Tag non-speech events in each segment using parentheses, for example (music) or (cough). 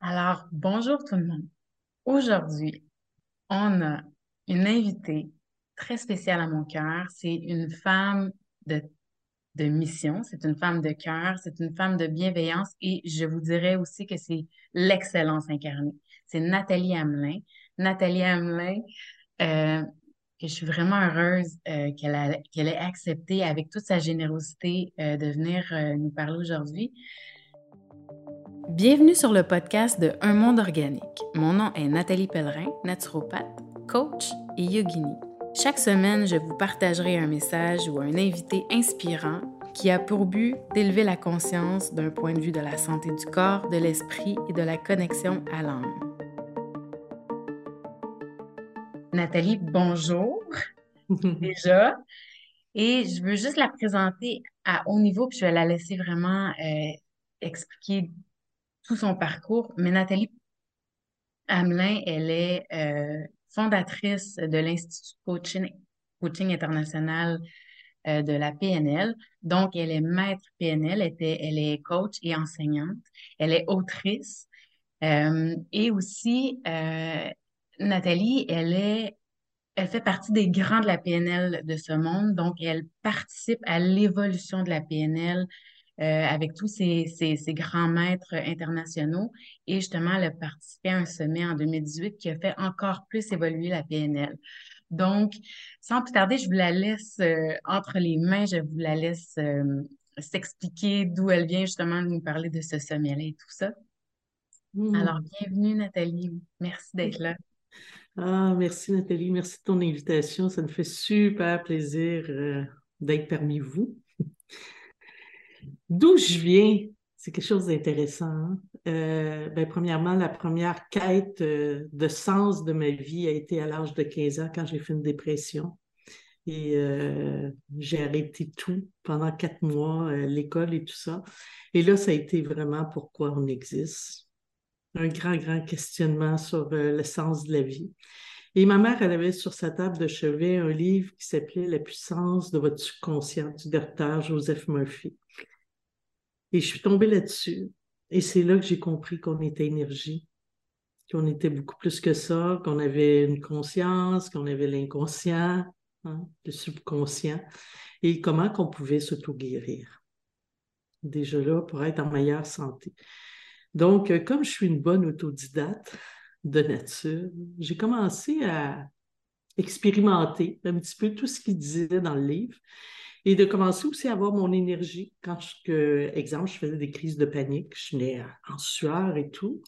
Alors, bonjour tout le monde. Aujourd'hui, on a une invitée très spéciale à mon cœur. C'est une femme de, mission, c'est une femme de cœur, c'est une femme de bienveillance et je vous dirais aussi que c'est l'excellence incarnée. C'est Nathalie Hamelin. Nathalie Hamelin, euh, que je suis vraiment heureuse euh, qu'elle ait accepté avec toute sa générosité euh, de venir euh, nous parler aujourd'hui. Bienvenue sur le podcast de Un monde organique. Mon nom est Nathalie Pellerin, naturopathe, coach et yogini. Chaque semaine, je vous partagerai un message ou un invité inspirant qui a pour but d'élever la conscience d'un point de vue de la santé du corps, de l'esprit et de la connexion à l'âme. Nathalie, bonjour (laughs) déjà. Et je veux juste la présenter à haut niveau, puis je vais la laisser vraiment euh, expliquer tout son parcours. Mais Nathalie Hamelin, elle est euh, fondatrice de l'Institut Coaching, Coaching International euh, de la PNL. Donc, elle est maître PNL, elle, était, elle est coach et enseignante. Elle est autrice. Euh, et aussi, Nathalie, elle est elle fait partie des grands de la PNL de ce monde, donc elle participe à l'évolution de la PNL euh, avec tous ces, ces, ces grands maîtres internationaux. Et justement, elle a participé à un sommet en 2018 qui a fait encore plus évoluer la PNL. Donc, sans plus tarder, je vous la laisse euh, entre les mains, je vous la laisse euh, s'expliquer d'où elle vient justement de nous parler de ce sommet-là et tout ça. Hmm. Alors, bienvenue Nathalie, merci d'être là. Ah, merci Nathalie, merci de ton invitation. Ça me fait super plaisir euh, d'être parmi vous. D'où je viens, c'est quelque chose d'intéressant. hein. Euh, ben, premièrement, la première quête euh, de sens de ma vie a été à l'âge de 15 ans quand j'ai fait une dépression. Et euh, j'ai arrêté tout pendant quatre mois, l'école et tout ça. Et là, ça a été vraiment pourquoi on existe. Un grand, grand questionnement sur le sens de la vie. Et ma mère, elle avait sur sa table de chevet un livre qui s'appelait La puissance de votre subconscient du docteur Joseph Murphy. Et je suis tombée là-dessus. Et c'est là que j'ai compris qu'on était énergie, qu'on était beaucoup plus que ça, qu'on avait une conscience, qu'on avait l'inconscient, hein, le subconscient, et comment qu'on pouvait s'auto-guérir. Déjà là, pour être en meilleure santé. Donc, euh, comme je suis une bonne autodidacte de nature, j'ai commencé à expérimenter un petit peu tout ce qu'il disait dans le livre et de commencer aussi à avoir mon énergie. Quand, exemple, je faisais des crises de panique, je venais en sueur et tout.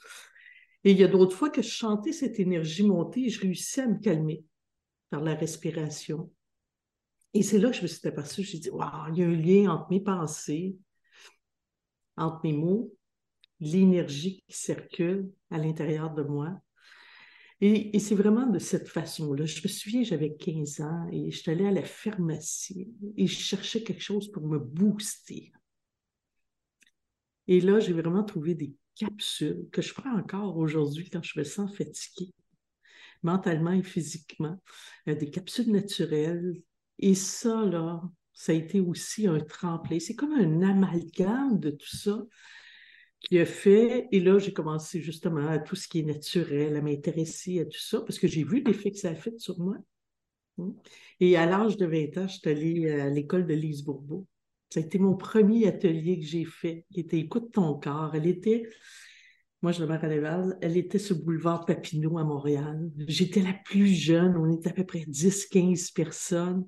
Et il y a d'autres fois que je chantais cette énergie monter et je réussissais à me calmer par la respiration. Et c'est là que je me suis aperçue, j'ai dit, waouh, il y a un lien entre mes pensées, entre mes mots, l'énergie qui circule à l'intérieur de moi. Et, c'est vraiment de cette façon-là. Je me souviens, j'avais 15 ans et je suis allée à la pharmacie et je cherchais quelque chose pour me booster. Et là, j'ai vraiment trouvé des capsules que je prends encore aujourd'hui quand je me sens fatiguée, mentalement et physiquement, euh, des capsules naturelles. Et ça, là, ça a été aussi un tremplin. C'est comme un amalgame de tout ça qui a fait, et là, j'ai commencé justement à tout ce qui est naturel, à m'intéresser à tout ça, parce que j'ai vu l'effet que ça a fait sur moi. Et à l'âge de 20 ans, je suis allée à l'école de Lise Bourbeau. Ça a été mon premier atelier que j'ai fait, qui était Écoute ton corps. Elle était, moi je demeure à Laval, elle était sur le boulevard Papineau à Montréal. J'étais la plus jeune, on était à peu près 10-15 personnes.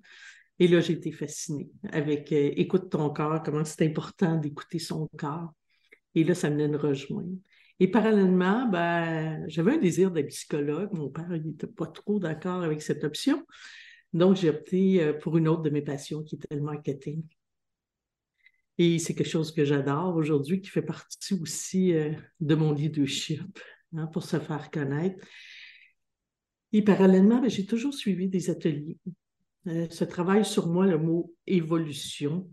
Et là, j'ai été fascinée avec euh, Écoute ton corps, comment c'est important d'écouter son corps. Et là, ça venait de rejoindre. Et parallèlement, ben, j'avais un désir d'être psychologue. Mon père n'était pas trop d'accord avec cette option. Donc, j'ai opté euh, pour une autre de mes passions qui était le marketing. Et c'est quelque chose que j'adore aujourd'hui, qui fait partie aussi euh, de mon leadership hein, pour se faire connaître. Et parallèlement, ben, j'ai toujours suivi des ateliers. Euh, ce travail sur moi, le mot évolution,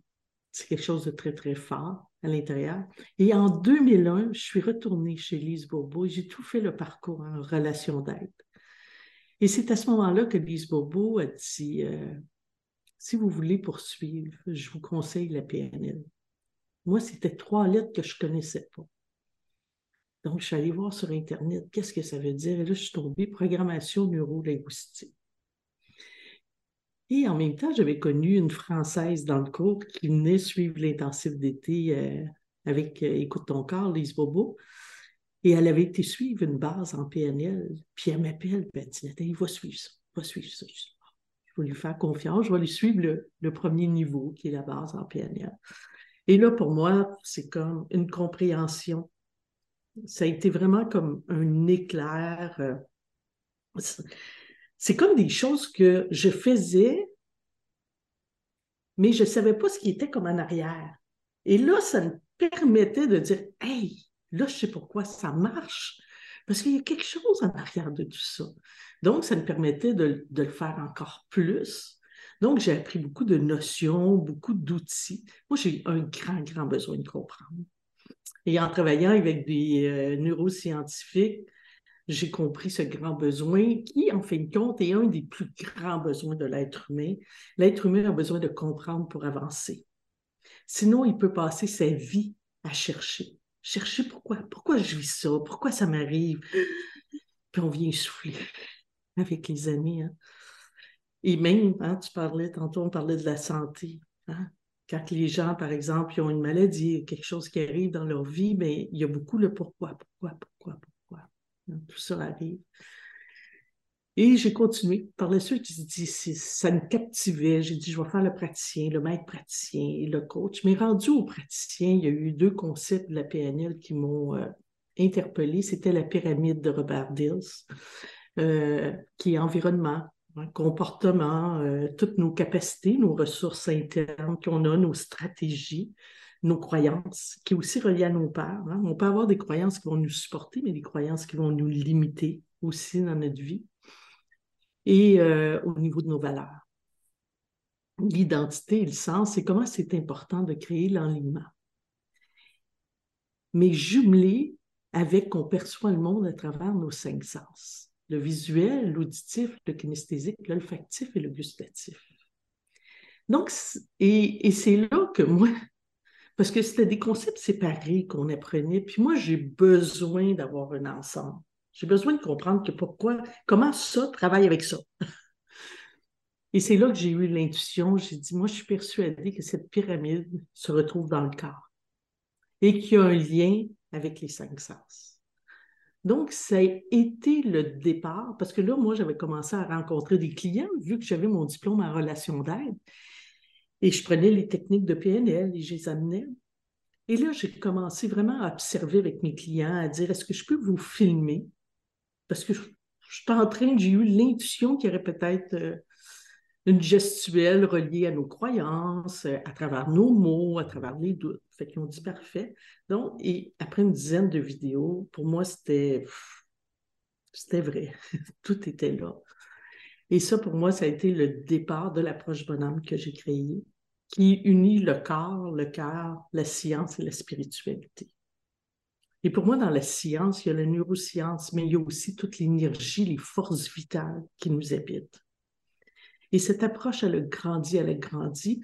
c'est quelque chose de très, très fort à l'intérieur. Et en 2001, je suis retournée chez Lise Bourbeau et j'ai tout fait le parcours en relation d'aide. Et c'est à ce moment-là que Lise Bourbeau a dit euh, si vous voulez poursuivre, je vous conseille la PNL. Moi, c'était trois lettres que je ne connaissais pas. Donc, je suis allée voir sur Internet qu'est-ce que ça veut dire? Et là, je suis tombée programmation neuro-linguistique. Et en même temps, j'avais connu une Française dans le cours qui venait suivre l'intensif d'été euh, avec euh, Écoute ton corps, Lise Bobo. Et elle avait été suivre une base en PNL. Puis elle m'appelle, dit Nathalie, va suivre ça, va suivre ça. Je vais lui faire confiance, je vais lui suivre le, le, premier niveau, qui est la base en PNL. Et là, pour moi, c'est comme une compréhension. Ça a été vraiment comme un éclair. Euh, c'est comme des choses que je faisais, mais je ne savais pas ce qui était comme en arrière. Et là, ça me permettait de dire Hey, là, je sais pourquoi ça marche. Parce qu'il y a quelque chose en arrière de tout ça. Donc, ça me permettait de, le faire encore plus. Donc, j'ai appris beaucoup de notions, beaucoup d'outils. Moi, j'ai un grand, grand besoin de comprendre. Et en travaillant avec des euh, neuroscientifiques, j'ai compris ce grand besoin qui, en fin de compte, est un des plus grands besoins de l'être humain. L'être humain a besoin de comprendre pour avancer. Sinon, il peut passer sa vie à chercher. Chercher pourquoi, pourquoi je vis ça, pourquoi ça m'arrive? Puis on vient souffler avec les années. Hein. Et même, hein, tu parlais, tantôt on parlait de la santé. Hein. Quand les gens, par exemple, ont une maladie, quelque chose qui arrive dans leur vie, mais ben, il y a beaucoup le pourquoi, pourquoi, pourquoi, pourquoi. Tout ça arrive. Et j'ai continué. Par la suite, dit, ça me captivait. J'ai dit, je vais faire le praticien, le maître praticien et le coach. Mais rendu au praticien, il y a eu deux concepts de la PNL qui m'ont euh, interpellé. C'était la pyramide de Robert Dills, euh, qui est environnement, hein, comportement, euh, toutes nos capacités, nos ressources internes qu'on a, nos stratégies, nos croyances, qui est aussi relié à nos peurs. Hein. On peut avoir des croyances qui vont nous supporter, mais des croyances qui vont nous limiter aussi dans notre vie et euh, au niveau de nos valeurs. L'identité et le sens, c'est comment c'est important de créer l'enlignement. Mais jumelé avec qu'on perçoit le monde à travers nos cinq sens. Le visuel, l'auditif, le kinesthésique, l'olfactif et le gustatif. Donc, et c'est là que moi, parce que c'était des concepts séparés qu'on apprenait, puis moi, j'ai besoin d'avoir un ensemble. J'ai besoin de comprendre que pourquoi, comment ça travaille avec ça. (laughs) Et c'est là que j'ai eu l'intuition. J'ai dit, moi, je suis persuadée que cette pyramide se retrouve dans le corps et qu'il y a un lien avec les cinq sens. Donc, ça a été le départ, parce que là, moi, j'avais commencé à rencontrer des clients, vu que j'avais mon diplôme en relation d'aide, et je prenais les techniques de PNL et je les amenais. Et là, j'ai commencé vraiment à observer avec mes clients, à dire, est-ce que je peux vous filmer? Parce que je, suis en train, j'ai eu l'intuition qu'il y aurait peut-être euh, une gestuelle reliée à nos croyances, euh, à travers nos mots, à travers les doutes. Fait qu'ils ont dit parfait. Donc, et après une dizaine de vidéos, pour moi, c'était c'était vrai. (laughs) Tout était là. Et ça, pour moi, ça a été le départ de l'approche bonhomme que j'ai créée, qui unit le corps, le cœur, la science et la spiritualité. Et pour moi, dans la science, il y a la neuroscience, mais il y a aussi toute l'énergie, les forces vitales qui nous habitent. Et cette approche, elle a grandi, elle a grandi.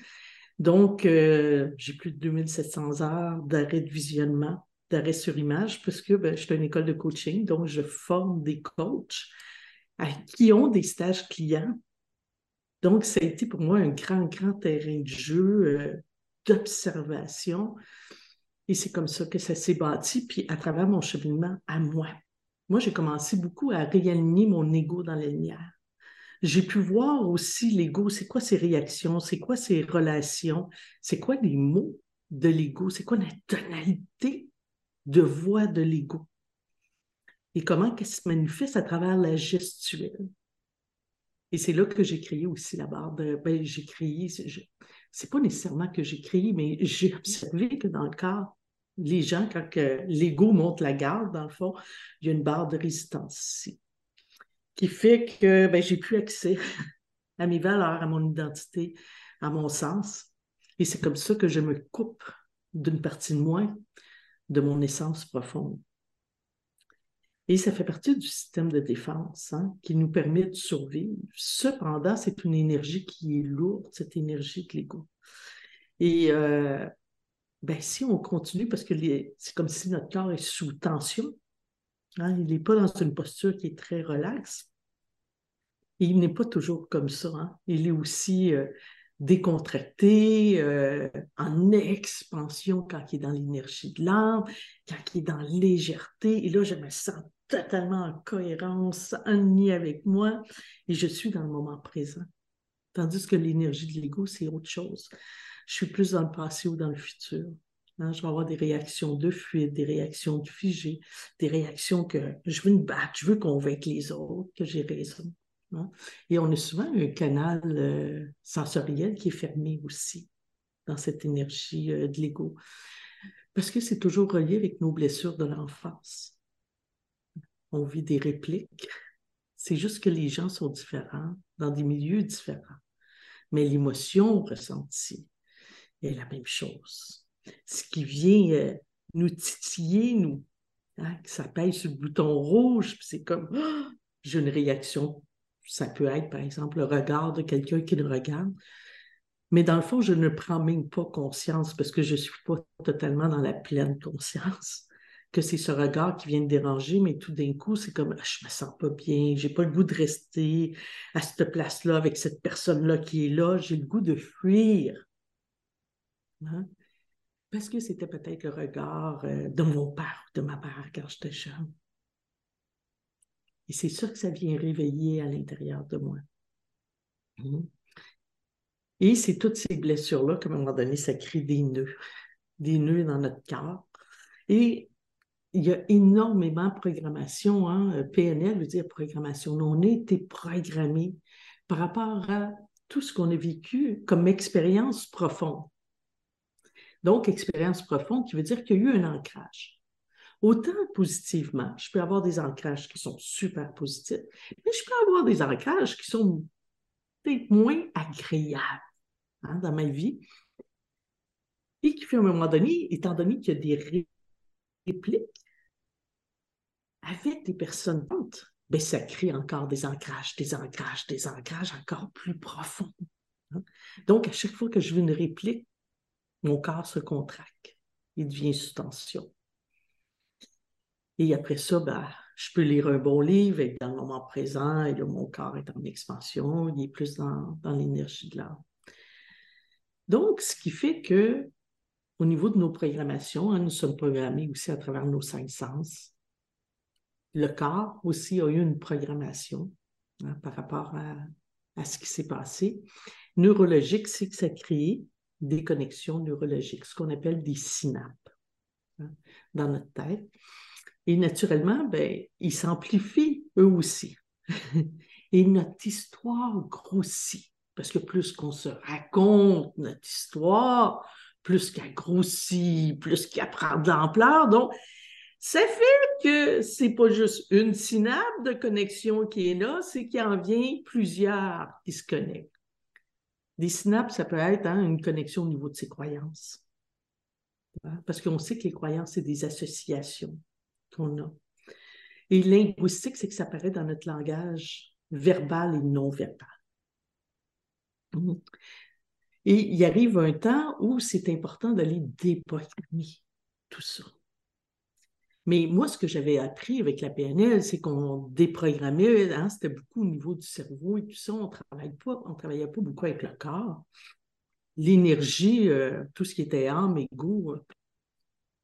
Donc, euh, j'ai plus de 2700 heures d'arrêt de visionnement, d'arrêt sur image, parce que ben, je suis une école de coaching, donc je forme des coachs qui ont des stages clients. Donc, ça a été pour moi un grand, grand terrain de jeu, euh, d'observation. Et c'est comme ça que ça s'est bâti, puis à travers mon cheminement à moi. Moi, j'ai commencé beaucoup à réaligner mon ego dans la lumière. J'ai pu voir aussi l'ego, c'est quoi ses réactions, c'est quoi ses relations, c'est quoi les mots de l'ego, c'est quoi la tonalité de voix de l'ego? Et comment qu'elle se manifeste à travers la gestuelle? Et c'est là que j'ai créé aussi la barre de. Ben, j'ai créé, c'est pas nécessairement que j'ai créé, mais j'ai observé que dans le cas, les gens, quand l'ego monte la garde, dans le fond, il y a une barre de résistance ici, qui fait que ben, j'ai plus accès à mes valeurs, à mon identité, à mon sens. Et c'est comme ça que je me coupe d'une partie de moi, de mon essence profonde. Et ça fait partie du système de défense hein, qui nous permet de survivre. Cependant, c'est une énergie qui est lourde, cette énergie de l'ego. Et euh, ben, si on continue, parce que c'est comme si notre corps est sous tension, Hein, il n'est pas dans une posture qui est très relaxe. Et il n'est pas toujours comme ça. Hein. Il est aussi euh, décontracté, euh, en expansion quand il est dans l'énergie de l'âme, quand il est dans légèreté. Et là, je me sens totalement en cohérence, en avec moi, et je suis dans le moment présent. Tandis que l'énergie de l'ego, c'est autre chose. Je suis plus dans le passé ou dans le futur. Hein. je vais avoir des réactions de fuite, des réactions de figé, des réactions que je veux me battre, je veux convaincre les autres que j'ai raison. Hein. Et on a souvent un canal euh, sensoriel qui est fermé aussi dans cette énergie euh, de l'ego. Parce que c'est toujours relié avec nos blessures de l'enfance. On vit des répliques. C'est juste que les gens sont différents, dans des milieux différents. Mais l'émotion ressentie est la même chose. Ce qui vient euh, nous titiller, nous, hein, ça pèse sur le bouton rouge, c'est comme j'ai une réaction ça peut être, par exemple, le regard de quelqu'un qui nous regarde. Mais dans le fond, je ne prends même pas conscience parce que je ne suis pas totalement dans la pleine conscience que c'est ce regard qui vient de déranger, mais tout d'un coup, c'est comme ah, je me sens pas bien, j'ai pas le goût de rester à cette place-là avec cette personne-là qui est là, j'ai le goût de fuir. Hein? Parce que c'était peut-être le regard euh, de mon père ou de ma mère quand j'étais jeune. Et c'est ça que ça vient réveiller à l'intérieur de moi. Mhm. Et c'est toutes ces blessures-là qu'à un moment donné, ça crée des nœuds, des nœuds dans notre cœur. Et il y a énormément de programmation. Hein? PNL veut dire programmation. On a été programmé par rapport à tout ce qu'on a vécu comme expérience profonde. Donc, expérience profonde qui veut dire qu'il y a eu un ancrage. Autant positivement, je peux avoir des ancrages qui sont super positifs, mais je peux avoir des ancrages qui sont peut-être moins agréables hein, dans ma vie et qui, à un moment donné, étant donné qu'il y a des répliques avec des personnes pentes, ben, ça crée encore des ancrages, des ancrages, des ancrages encore plus profonds. Hein. Donc, à chaque fois que je veux une réplique, mon corps se contracte, il devient sous tension. Et après ça, ben, je peux lire un bon livre, être dans le moment présent, et là, mon corps est en expansion, il est plus dans, l'énergie de l'âme. Donc, ce qui fait que, au niveau de nos programmations, hein, nous sommes programmés aussi à travers nos cinq sens. Le corps aussi a eu une programmation hein, par rapport à, ce qui s'est passé. Neurologique, c'est que ça crée des connexions neurologiques, ce qu'on appelle des synapses hein, dans notre tête. Et naturellement, ben, ils s'amplifient eux aussi. (laughs) Et notre histoire grossit. Parce que plus qu'on se raconte notre histoire, plus qu'elle grossit, plus qu'elle prend de l'ampleur. Donc, ça fait que c'est pas juste une synapse de connexion qui est là, c'est qu'il en vient plusieurs qui se connectent. Des synapses, ça peut être hein, une connexion au niveau de ses croyances. Parce qu'on sait que les croyances, c'est des associations qu'on a. Et linguistique, c'est que ça apparaît dans notre langage verbal et non verbal. Mhm. Et il arrive un temps où c'est important d'aller déprogrammer tout ça. Mais moi, ce que j'avais appris avec la PNL, c'est qu'on déprogrammait, hein, c'était beaucoup au niveau du cerveau et tout ça, on ne travaillait pas beaucoup avec le corps. L'énergie, euh, tout ce qui était âme et goût,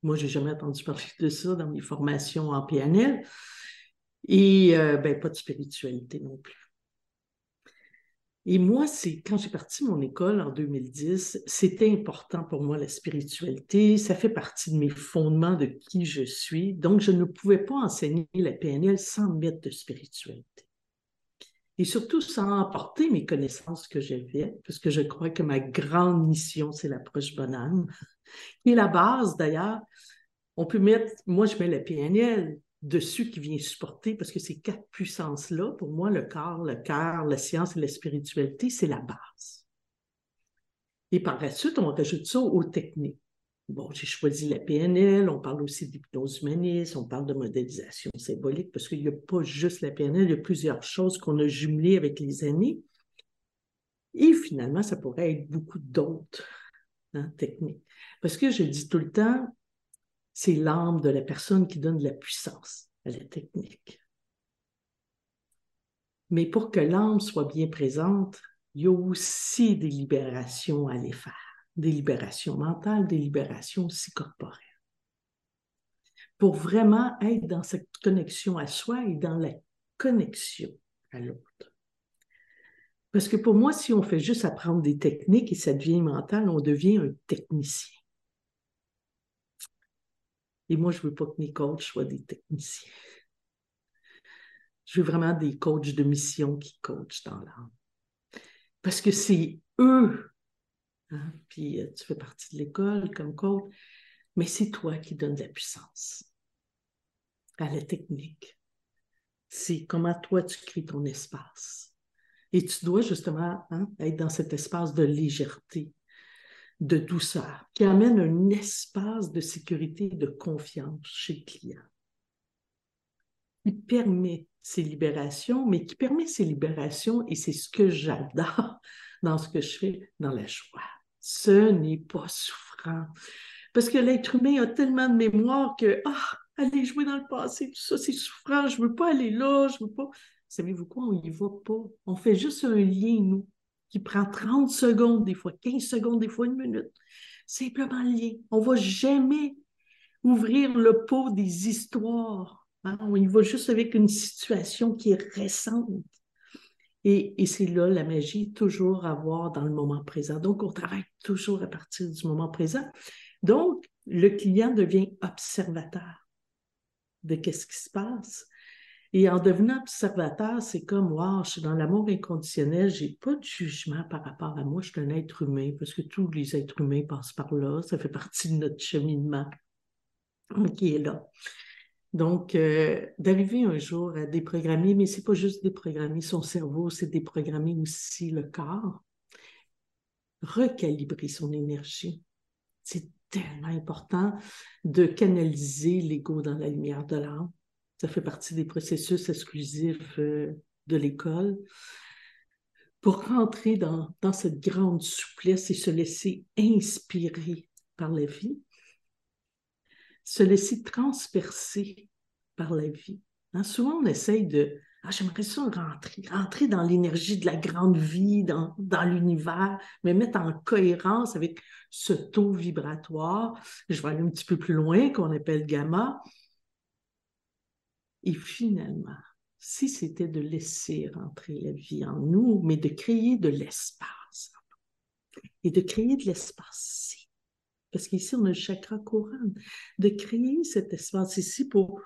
moi, je n'ai jamais entendu parler de ça dans mes formations en PNL. Et euh, ben, pas de spiritualité non plus. Et moi, c'est quand j'ai parti mon école en 2010, c'était important pour moi la spiritualité. Ça fait partie de mes fondements de qui je suis. Donc, je ne pouvais pas enseigner la PNL sans mettre de spiritualité. Et surtout sans apporter mes connaissances que j'avais, parce que je crois que ma grande mission, c'est l'approche bonne âme et la base, d'ailleurs, on peut mettre, moi je mets la PNL dessus qui vient supporter, parce que ces quatre puissances-là, pour moi, le corps, le cœur, la science et la spiritualité, c'est la base. Et par la suite, on rajoute ça aux techniques. Bon, j'ai choisi la PNL, on parle aussi d'hypnose humaniste, on parle de modélisation symbolique, parce qu'il n'y a pas juste la PNL, il y a plusieurs choses qu'on a jumelées avec les années. Et finalement, ça pourrait être beaucoup d'autres hein, Parce que je dis tout le temps, c'est l'âme de la personne qui donne de la puissance. à la technique. Mais pour que l'âme soit bien présente, il y a aussi des libérations à les faire, des libérations mentales, des libérations aussi corporelles. Pour vraiment être dans cette connexion à soi et dans la connexion à l'autre. Parce que pour moi, si on fait juste apprendre des techniques et ça devient mental, on devient un technicien. Et moi, je ne veux pas que mes coachs soient des techniciens. Je veux vraiment des coachs de mission qui coachent dans l'âme. Parce que c'est eux, hein, puis euh, tu fais partie de l'école comme coach, mais c'est toi qui donnes de la puissance à la technique. C'est comment toi tu crées ton espace. Et tu dois justement hein, être dans cet espace de légèreté, de douceur, qui amène un espace de sécurité et de confiance chez le client. Il permet ces libérations, mais qui permet ces libérations, et c'est ce que j'adore dans ce que je fais, dans la joie. Ce n'est pas souffrant. Parce que l'être humain a tellement de mémoire que, ah, aller jouer dans le passé, tout ça, c'est souffrant, je ne veux pas aller là, je ne veux pas. Savez-vous quoi, on n'y va pas. On fait juste un lien, nous qui prend 30 secondes, des fois 15 secondes, des fois une minute. Simplement lié. On ne va jamais ouvrir le pot des histoires. Hein? On y va juste avec une situation qui est récente. Et, et c'est là la magie, toujours à voir dans le moment présent. Donc, on travaille toujours à partir du moment présent. Donc, le client devient observateur de qu'est-ce qui se passe. Et en devenant observateur, c'est comme, wow, je suis dans l'amour inconditionnel, j'ai pas de jugement par rapport à moi, je suis un être humain, parce que tous les êtres humains passent par là, ça fait partie de notre cheminement qui est là. Donc, euh, d'arriver un jour à déprogrammer, mais c'est pas juste déprogrammer son cerveau, c'est déprogrammer aussi le corps, recalibrer son énergie. C'est tellement important de canaliser l'ego dans la lumière de l'âme ça fait partie des processus exclusifs euh, de l'école. Pour rentrer dans, cette grande souplesse et se laisser inspirer par la vie, se laisser transpercer par la vie. Hein, souvent, on essaye de ah, j'aimerais ça rentrer, rentrer dans l'énergie de la grande vie, dans, dans l'univers, mais mettre en cohérence avec ce taux vibratoire. Je vais aller un petit peu plus loin, qu'on appelle gamma, et finalement, si c'était de laisser rentrer la vie en nous, mais de créer de l'espace, et de créer de l'espace ici, parce qu'ici on a le chakra couronne, de créer cet espace ici pour...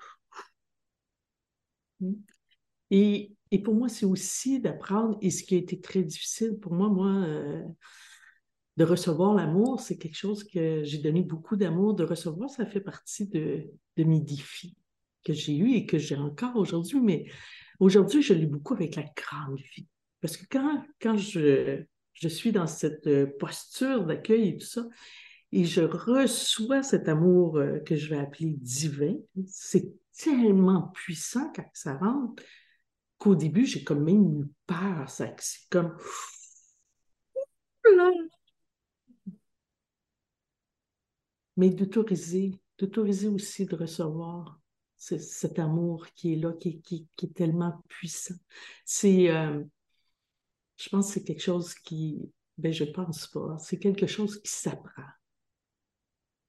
Et, et pour moi, c'est aussi d'apprendre, et ce qui a été très difficile pour moi, moi, euh, de recevoir l'amour, c'est quelque chose que j'ai donné beaucoup d'amour. De recevoir, ça fait partie de, de mes défis que j'ai eu et que j'ai encore aujourd'hui, mais aujourd'hui, je l'ai beaucoup avec la grande vie. Parce que quand, quand je, je suis dans cette euh, posture d'accueil et tout ça, et je reçois cet amour euh, que je vais appeler divin, c'est tellement puissant quand ça rentre qu'au début, j'ai comme même eu peur. C'est comme... Mais d'autoriser, d'autoriser aussi de recevoir cet amour qui est là, qui, est tellement puissant. C'est, euh, je pense que c'est quelque chose qui, ben je pense pas, c'est quelque chose qui s'apprend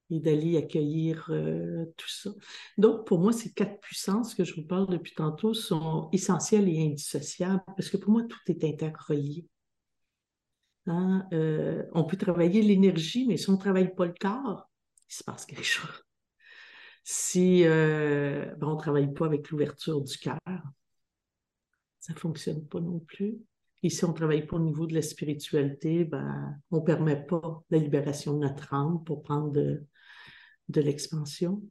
et d'aller accueillir euh, tout ça. Donc, pour moi, ces quatre puissances que je vous parle depuis tantôt sont essentielles et indissociables parce que pour moi, tout est interrelié. Hein, euh, on peut travailler l'énergie, mais si on ne travaille pas le corps, il se passe quelque (laughs) chose si euh, ben, on ne travaille pas avec l'ouverture du cœur, ça ne fonctionne pas non plus. Et si on ne travaille pas au niveau de la spiritualité, ben, on ne permet pas la libération de notre âme pour prendre de, l'expansion.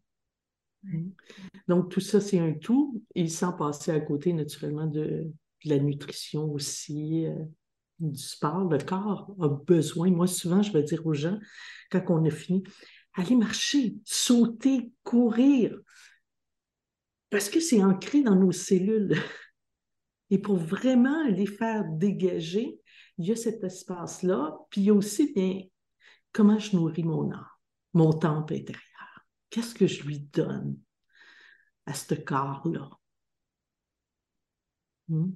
Donc, tout ça, c'est un tout, et sans passer à côté, naturellement, de, la nutrition aussi, euh, du sport. Le corps a besoin. Moi, souvent, je vais dire aux gens, quand on a fini, aller marcher, sauter, courir, parce que c'est ancré dans nos cellules. (laughs) Et pour vraiment les faire dégager, il y a cet espace-là, puis aussi bien comment je nourris mon âme, mon temple intérieur. Qu'est-ce que je lui donne? à ce corps-là? Hmm?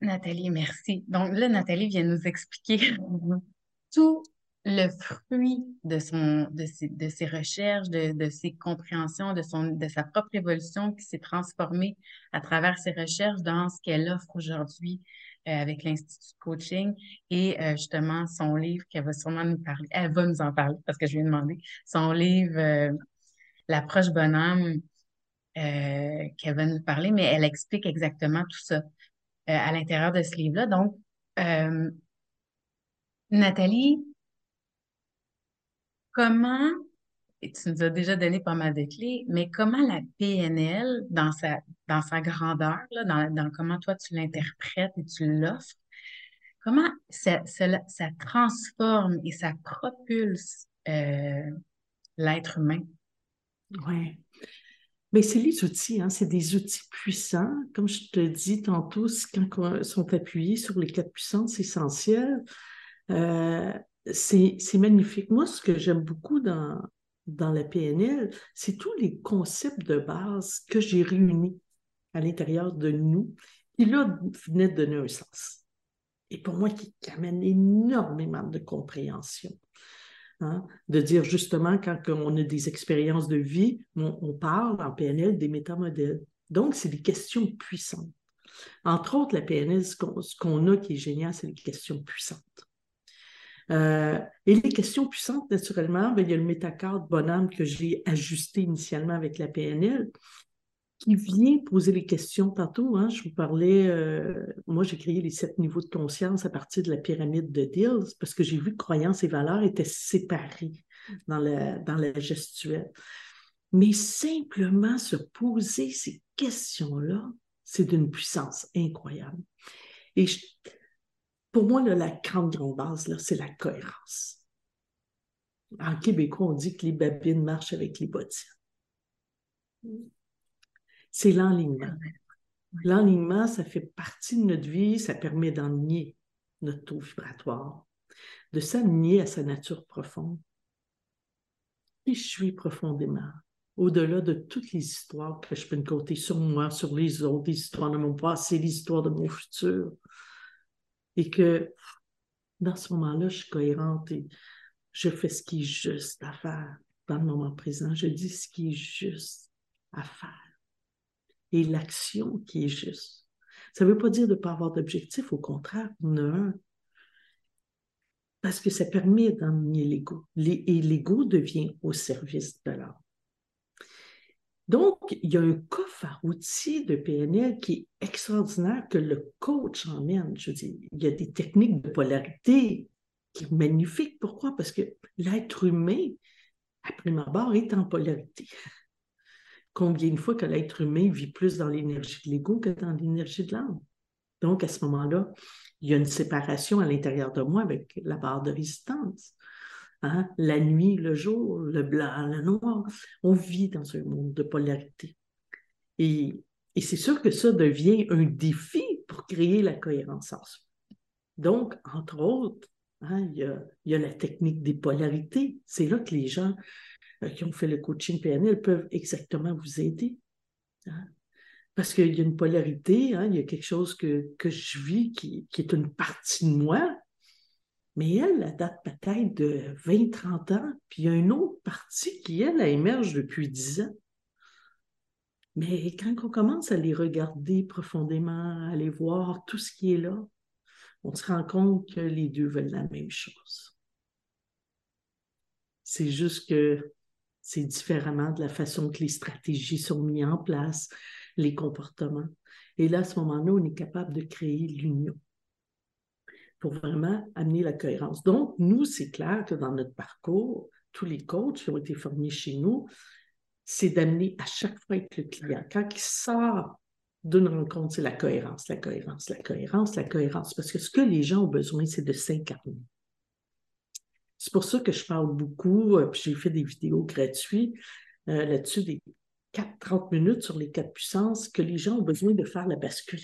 Nathalie, merci. Donc là, Nathalie vient nous expliquer (laughs) tout le fruit de, son, de, ses, de ses recherches, de, de, ses compréhensions, de, son, de sa propre évolution qui s'est transformée à travers ses recherches dans ce qu'elle offre aujourd'hui euh, avec l'Institut coaching et euh, justement son livre qu'elle va sûrement nous parler. Elle va nous en parler parce que je lui ai demandé. Son livre euh, L'approche bonhomme qu'elle va nous parler, mais elle explique exactement tout ça à l'intérieur de ce livre-là. Donc, Nathalie, comment, et tu nous as déjà donné pas mal de clés, mais comment la PNL, dans sa, dans sa grandeur, là, dans, dans comment toi tu l'interprètes et tu l'offres, comment ça, ça, transforme et ça propulse euh, l'être humain? Oui. Mais c'est les outils, hein, c'est des outils puissants. Comme je te dis tantôt, quand ils sont appuyés sur les quatre puissances essentielles, euh, c'est magnifique. Moi, ce que j'aime beaucoup dans, la PNL, c'est tous les concepts de base que j'ai réunis à l'intérieur de nous, qui là venaient de donner un sens. Et pour moi, qui, amène énormément de compréhension. Hein, de dire justement, quand on a des expériences de vie, on, parle en PNL des métamodèles. Donc, c'est des questions puissantes. Entre autres, la PNL, ce qu'on a qui est génial, c'est les questions puissantes. Euh, et les questions puissantes, naturellement, ben, il y a le métacorde bonhomme que j'ai ajusté initialement avec la PNL, qui vient poser les questions tantôt. Hein, je vous parlais, euh, moi j'ai créé les sept niveaux de conscience à partir de la pyramide de Dills parce que j'ai vu que croyances et valeurs étaient séparées dans la, dans la gestuelle. Mais simplement se poser ces questions-là, c'est d'une puissance incroyable. Et je, pour moi, la grande, grande base, c'est la cohérence. En québécois, on dit que les babines marchent avec les bottines. C'est l'enlignement. L'enlignement, ça fait partie de notre vie, ça permet d'enligner notre taux vibratoire, de s'aligner à sa nature profonde. Et je suis profondément, au-delà de toutes les histoires que je peux me compter sur moi, sur les autres, les histoires de mon passé, les histoires de mon futur, et que dans ce moment-là, je suis cohérente et je fais ce qui est juste à faire dans le moment présent. Je dis ce qui est juste à faire et l'action qui est juste. Ça ne veut pas dire de ne pas avoir d'objectif, au contraire, on a un. Parce que ça permet d'emmener l'ego. Et l'ego devient au service de l'art. Donc, il y a un coffre à outils de PNL qui est extraordinaire que le coach emmène. Je dis, il y a des techniques de polarité qui sont magnifiques. Pourquoi? Parce que l'être humain, à prime abord, est en polarité. Combien de fois que l'être humain vit plus dans l'énergie de l'ego que dans l'énergie de l'âme? Donc, à ce moment-là, il y a une séparation à l'intérieur de moi avec la barre de résistance. Hein? La nuit, le jour, le blanc, le noir. On vit dans un monde de polarité. Et, c'est sûr que ça devient un défi pour créer la cohérence en soi. Donc, entre autres, hein, il, y a, la technique des polarités. C'est là que les gens euh, qui ont fait le coaching PNL peuvent exactement vous aider. Hein? Parce qu'il y a une polarité, il y a quelque chose que, je vis qui, qui, est une partie de moi, mais elle, elle date peut-être de 20-30 ans, puis il y a une autre partie qui, elle, émerge depuis 10 ans. Mais quand on commence à les regarder profondément, à les voir, tout ce qui est là, on se rend compte que les deux veulent la même chose. C'est juste que c'est différemment de la façon que les stratégies sont mises en place, les comportements. Et là, à ce moment-là, on est capable de créer l'union pour vraiment amener la cohérence. Donc, nous, c'est clair que dans notre parcours, tous les coachs qui ont été formés chez nous, c'est d'amener à chaque fois avec le client. Quand il sort d'une rencontre, c'est la cohérence, la cohérence, la cohérence, la cohérence. Parce que ce que les gens ont besoin, c'est de s'incarner. C'est pour ça que je parle beaucoup, euh, puis j'ai fait des vidéos gratuites euh, là-dessus, des 4-30 minutes sur les quatre puissances, que les gens ont besoin de faire la bascule.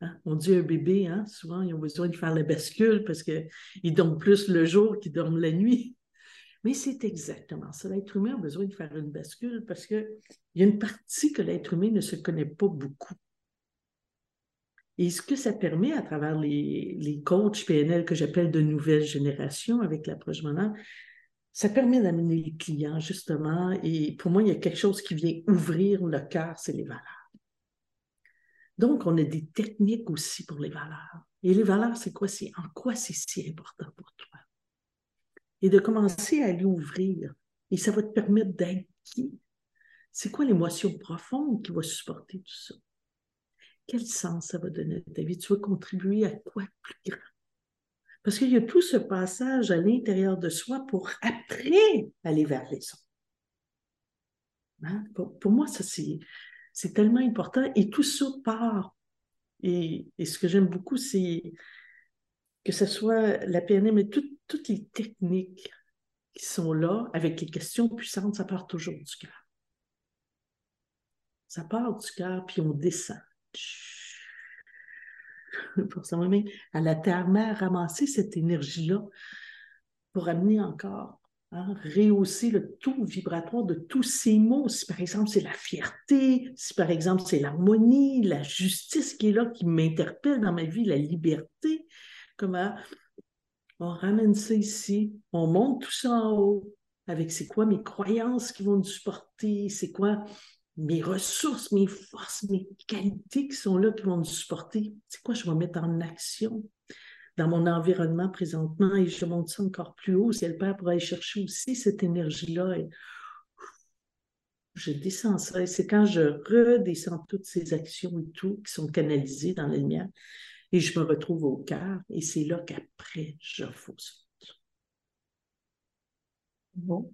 Hein? On dit un bébé, hein? souvent, ils ont besoin de faire la bascule parce qu'ils dorment plus le jour qu'ils dorment la nuit. Mais c'est exactement ça. L'être humain a besoin de faire une bascule parce qu'il y a une partie que l'être humain ne se connaît pas beaucoup. Et ce que ça permet à travers les, les coachs PNL que j'appelle de nouvelle génération avec l'approche maintenant, ça permet d'amener les clients justement. Et pour moi, il y a quelque chose qui vient ouvrir le cœur, c'est les valeurs. Donc, on a des techniques aussi pour les valeurs. Et les valeurs, c'est quoi? C'est en quoi c'est si important pour toi? Et de commencer à aller ouvrir. Et ça va te permettre d'être? C'est quoi l'émotion profonde qui va supporter tout ça? Quel sens ça va donner à ta vie? Tu vas contribuer à quoi plus grand? Parce qu'il y a tout ce passage à l'intérieur de soi pour après aller vers les autres. Hein? Pour, moi, ça, c'est tellement important. Et tout ça part. Et, ce que j'aime beaucoup, c'est que ce soit la PNM, mais toutes les techniques qui sont là, avec les questions puissantes, ça part toujours du cœur. Ça part du cœur, puis on descend. pour ça à la terre-mère, ramasser cette énergie-là pour amener encore, hein, rehausser le taux vibratoire de tous ces mots. Si par exemple c'est la fierté, si par exemple c'est l'harmonie, la justice qui est là, qui m'interpelle dans ma vie, la liberté, comment on ramène ça ici, on monte tout ça en haut, avec c'est quoi mes croyances qui vont nous supporter, c'est quoi mes ressources, mes forces, mes qualités qui sont là, qui vont nous supporter? C'est quoi je vais mettre en action? Dans mon environnement présentement et je monte ça encore plus haut. C'est le Père pour aller chercher aussi cette énergie-là. Et je descends ça. Et c'est quand je redescends toutes ces actions et tout qui sont canalisées dans la lumière et je me retrouve au cœur. Et c'est là qu'après, je fausse. Bon.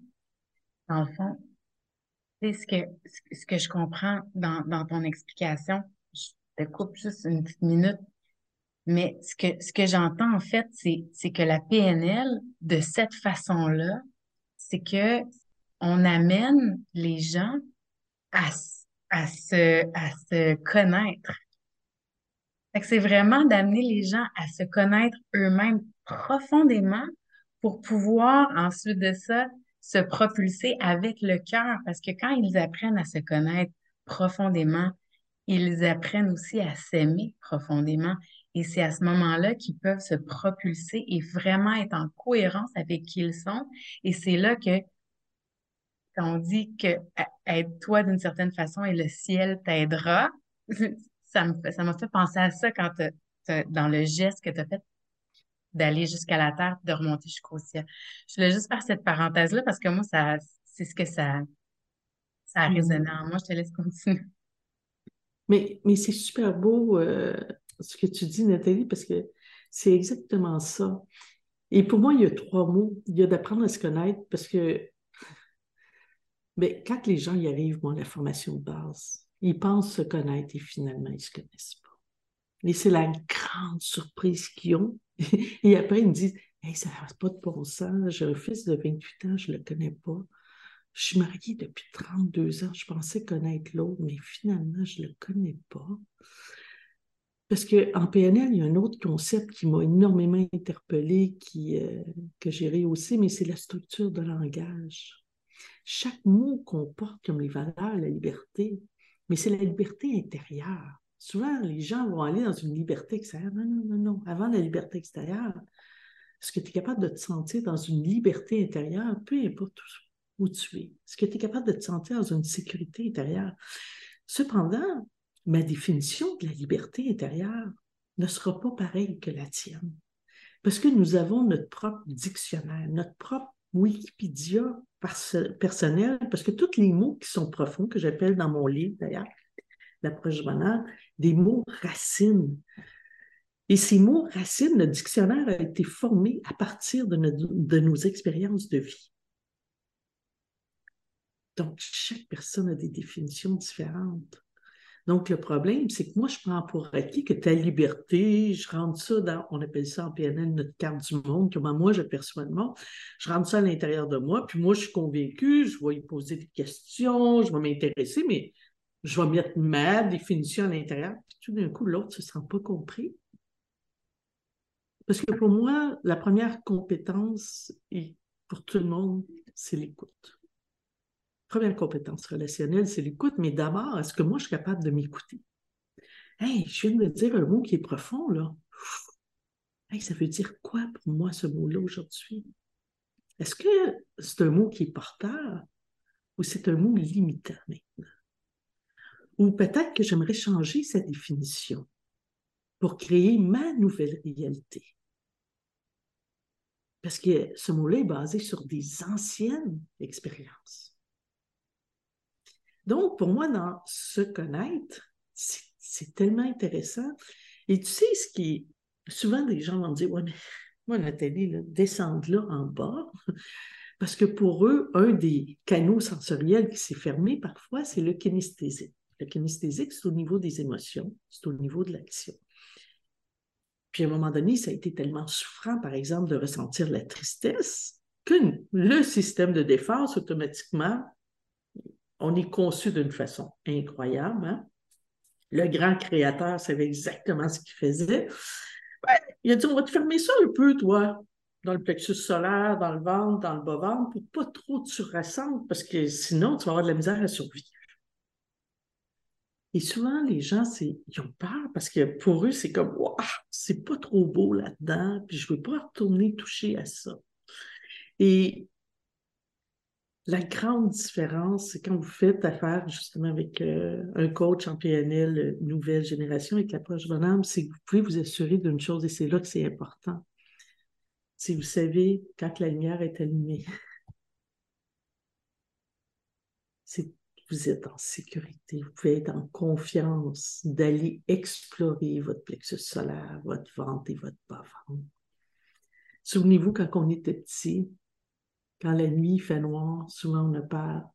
En ce que, ce que je comprends dans, dans ton explication, je te coupe juste une petite minute, mais ce que, ce que j'entends en fait, c'est, que la PNL, de cette façon-là, c'est que on amène les gens à, à, se, à se connaître. c'est vraiment d'amener les gens à se connaître eux-mêmes profondément pour pouvoir ensuite de ça se propulser avec le cœur parce que quand ils apprennent à se connaître profondément, ils apprennent aussi à s'aimer profondément. Et c'est à ce moment-là qu'ils peuvent se propulser et vraiment être en cohérence avec qui ils sont. Et c'est là que, quand on dit que aide-toi d'une certaine façon et le ciel t'aidera, (laughs) ça m'a fait penser à ça quand dans le geste que tu as fait d'aller jusqu'à la terre, de remonter jusqu'au ciel. Je voulais juste faire cette parenthèse-là parce que moi, ça, c'est ce que ça, ça a résonné en moi. Je te laisse continuer. Mais, mais c'est super beau euh, ce que tu dis, Nathalie, parce que c'est exactement ça. Et pour moi, il y a trois mots. Il y a d'apprendre à se connaître parce que mais (laughs) quand les gens y arrivent, moi, la formation de base, ils pensent se connaître et finalement, ils ne se connaissent pas. Et c'est la grande surprise qu'ils ont. (laughs) Et après, ils me disent Hey, ça n'a pas de bon sens. J'ai un fils de 28 ans, je ne le connais pas. Je suis mariée depuis 32 ans. Je pensais connaître l'autre, mais finalement, je ne le connais pas. Parce qu'en PNL, il y a un autre concept qui m'a énormément interpellé, qui, euh, que j'ai rehaussé, mais c'est la structure de langage. Chaque mot comporte comme les valeurs, la liberté, mais c'est la liberté intérieure. Souvent, les gens vont aller dans une liberté extérieure. Non, non, non, non. Avant la liberté extérieure, est-ce que tu es capable de te sentir dans une liberté intérieure, peu importe où tu es? Est-ce que tu es capable de te sentir dans une sécurité intérieure? Cependant, ma définition de la liberté intérieure ne sera pas pareille que la tienne. Parce que nous avons notre propre dictionnaire, notre propre Wikipédia personnel, parce que tous les mots qui sont profonds, que j'appelle dans mon livre d'ailleurs, l'approche bonheur, des mots racines. Et ces mots racines, le dictionnaire a été formé à partir de, de nos expériences de vie. Donc, chaque personne a des définitions différentes. Donc, le problème, c'est que moi, je prends pour acquis que ta liberté, je rentre ça dans, on appelle ça en PNL notre carte du monde, comment moi je perçois le monde, je rentre ça à l'intérieur de moi, puis moi, je suis convaincue, je vais y poser des questions, je vais m'intéresser, mais je vais mettre ma définition à l'intérieur, puis tout d'un coup, l'autre ne se sent pas compris. Parce que pour moi, la première compétence, et pour tout le monde, c'est l'écoute. Première compétence relationnelle, c'est l'écoute, mais d'abord, est-ce que moi, je suis capable de m'écouter? Hey, je viens de dire un mot qui est profond, là. Hey, ça veut dire quoi pour moi, ce mot-là, aujourd'hui? Est-ce que c'est un mot qui est porteur ou c'est un mot limitant maintenant? Ou peut-être que j'aimerais changer sa définition pour créer ma nouvelle réalité. Parce que ce mot-là est basé sur des anciennes expériences. Donc, pour moi, dans se connaître, c'est tellement intéressant. Et tu sais, ce qui. Souvent, des gens vont dire Ouais, mais (laughs) moi, Nathalie, là, descendre là en bas. (laughs) Parce que pour eux, un des canaux sensoriels qui s'est fermé parfois, c'est le kinesthésique. Le kinesthésique, c'est au niveau des émotions, c'est au niveau de l'action. Puis à un moment donné, ça a été tellement souffrant, par exemple, de ressentir la tristesse, que le système de défense, automatiquement, on est conçu d'une façon incroyable. Hein? Le grand créateur savait exactement ce qu'il faisait. il a dit, on va te fermer ça un peu, toi, dans le plexus solaire, dans le ventre, dans le bas-ventre, pour pas trop te ressentes, parce que sinon, tu vas avoir de la misère à survivre. Et souvent, les gens, ils ont peur parce que pour eux, c'est comme, waouh, c'est pas trop beau là-dedans, puis je veux pas retourner toucher à ça. Et la grande différence, c'est quand vous faites affaire justement avec euh, un coach en PNL euh, nouvelle génération avec l'approche bonhomme, c'est que vous pouvez vous assurer d'une chose et c'est là que c'est important. Si vous savez quand la lumière est allumée, c'est vous êtes en sécurité, vous pouvez être en confiance d'aller explorer votre plexus solaire, votre ventre et votre bas-ventre. Souvenez-vous quand on était petit, quand la nuit fait noir, souvent on a peur.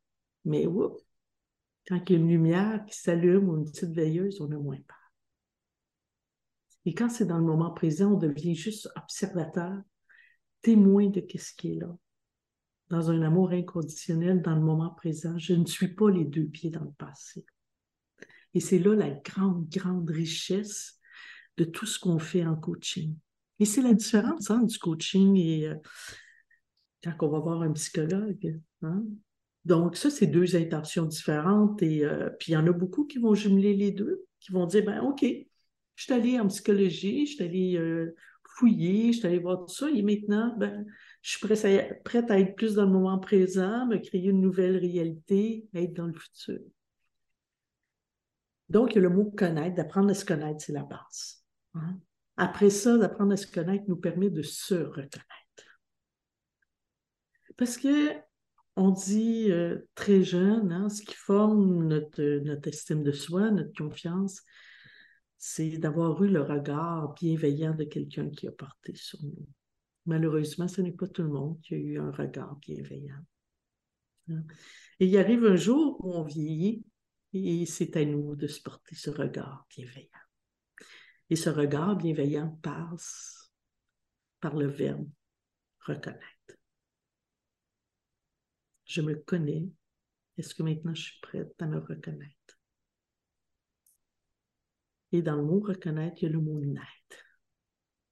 Mais quand il y a une lumière qui s'allume ou une petite veilleuse, on a moins peur. Et quand c'est dans le moment présent, on devient juste observateur, témoin de ce qui est là. Dans un amour inconditionnel, dans le moment présent, je ne suis pas les deux pieds dans le passé. Et c'est là la grande, grande richesse de tout ce qu'on fait en coaching. Et c'est la différence hein, du coaching et euh, quand on va voir un psychologue. Hein? Donc, ça, c'est deux intentions différentes. Et euh, puis, il y en a beaucoup qui vont jumeler les deux, qui vont dire, ben OK, je suis allée en psychologie, je suis allée euh, fouiller, je suis allée voir tout ça, et maintenant, ben, je suis prête à, être plus dans le moment présent, me créer une nouvelle réalité, être dans le futur. Donc, il y a le mot connaître, d'apprendre à se connaître, c'est la base. Hein? Après ça, d'apprendre à se connaître nous permet de se reconnaître. Parce que on dit euh, très jeune, hein, ce qui forme notre, notre, estime de soi, notre confiance, c'est d'avoir eu le regard bienveillant de quelqu'un qui a porté sur nous. Malheureusement, ce n'est pas tout le monde qui a eu un regard bienveillant. Hein. Et il arrive un jour où on vieillit et c'est à nous de se porter ce regard bienveillant. Et ce regard bienveillant passe par le verbe reconnaître je me connais. Est-ce que maintenant je suis prête à me reconnaître? Et dans le mot reconnaître, il y a le mot naître.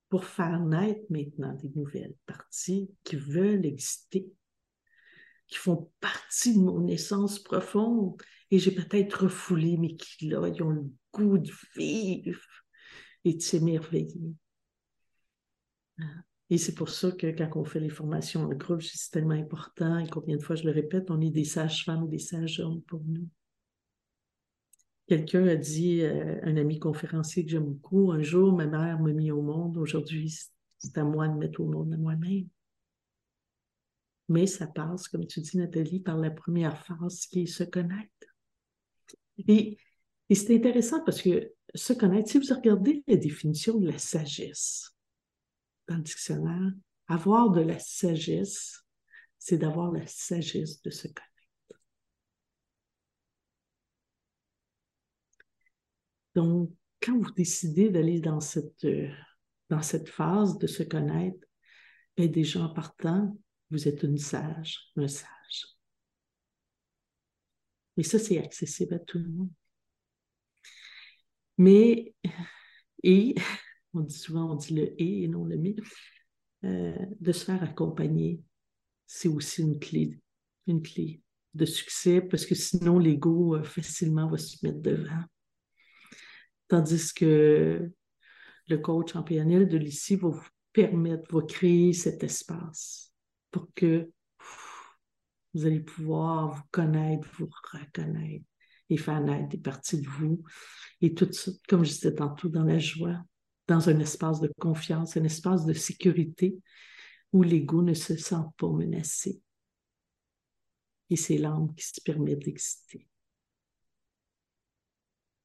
Pour faire naître maintenant des nouvelles parties qui veulent exister, qui font partie de mon essence profonde, et j'ai peut-être refoulé, mais qui là, ils ont le goût de vivre et de s'émerveiller. Hein? Et c'est pour ça que quand on fait les formations en groupe, c'est tellement important. Et combien de fois je le répète, on est des sages-femmes des sages-hommes pour nous. Quelqu'un a dit, euh, un ami conférencier que j'aime beaucoup, un jour, ma mère m'a mis au monde, aujourd'hui, c'est à moi de mettre au monde à moi-même. Mais ça passe, comme tu dis, Nathalie, par la première phase qui est se connaître. Et, et c'est intéressant parce que se connaître, si vous regardez la définition de la sagesse, dans le dictionnaire, avoir de la sagesse, c'est d'avoir la sagesse de se connaître. Donc, quand vous décidez d'aller dans cette, dans cette phase de se connaître, bien déjà en partant, vous êtes une sage, un sage. Mais ça, c'est accessible à tout le monde. Mais, et on dit souvent, on dit le et et non le mais, euh, de se faire accompagner c'est aussi une clé, une clé de succès parce que sinon l'ego euh, facilement va se mettre devant. Tandis que le coach en PNL de l'ICI va vous permettre, va créer cet espace pour que vous allez pouvoir vous connaître, vous reconnaître et faire naître des parties de vous. Et tout ça, comme je disais tantôt, dans la joie, dans un espace de confiance, un espace de sécurité où l'ego ne se sent pas menacé. Et c'est l'âme qui se permet d'exister.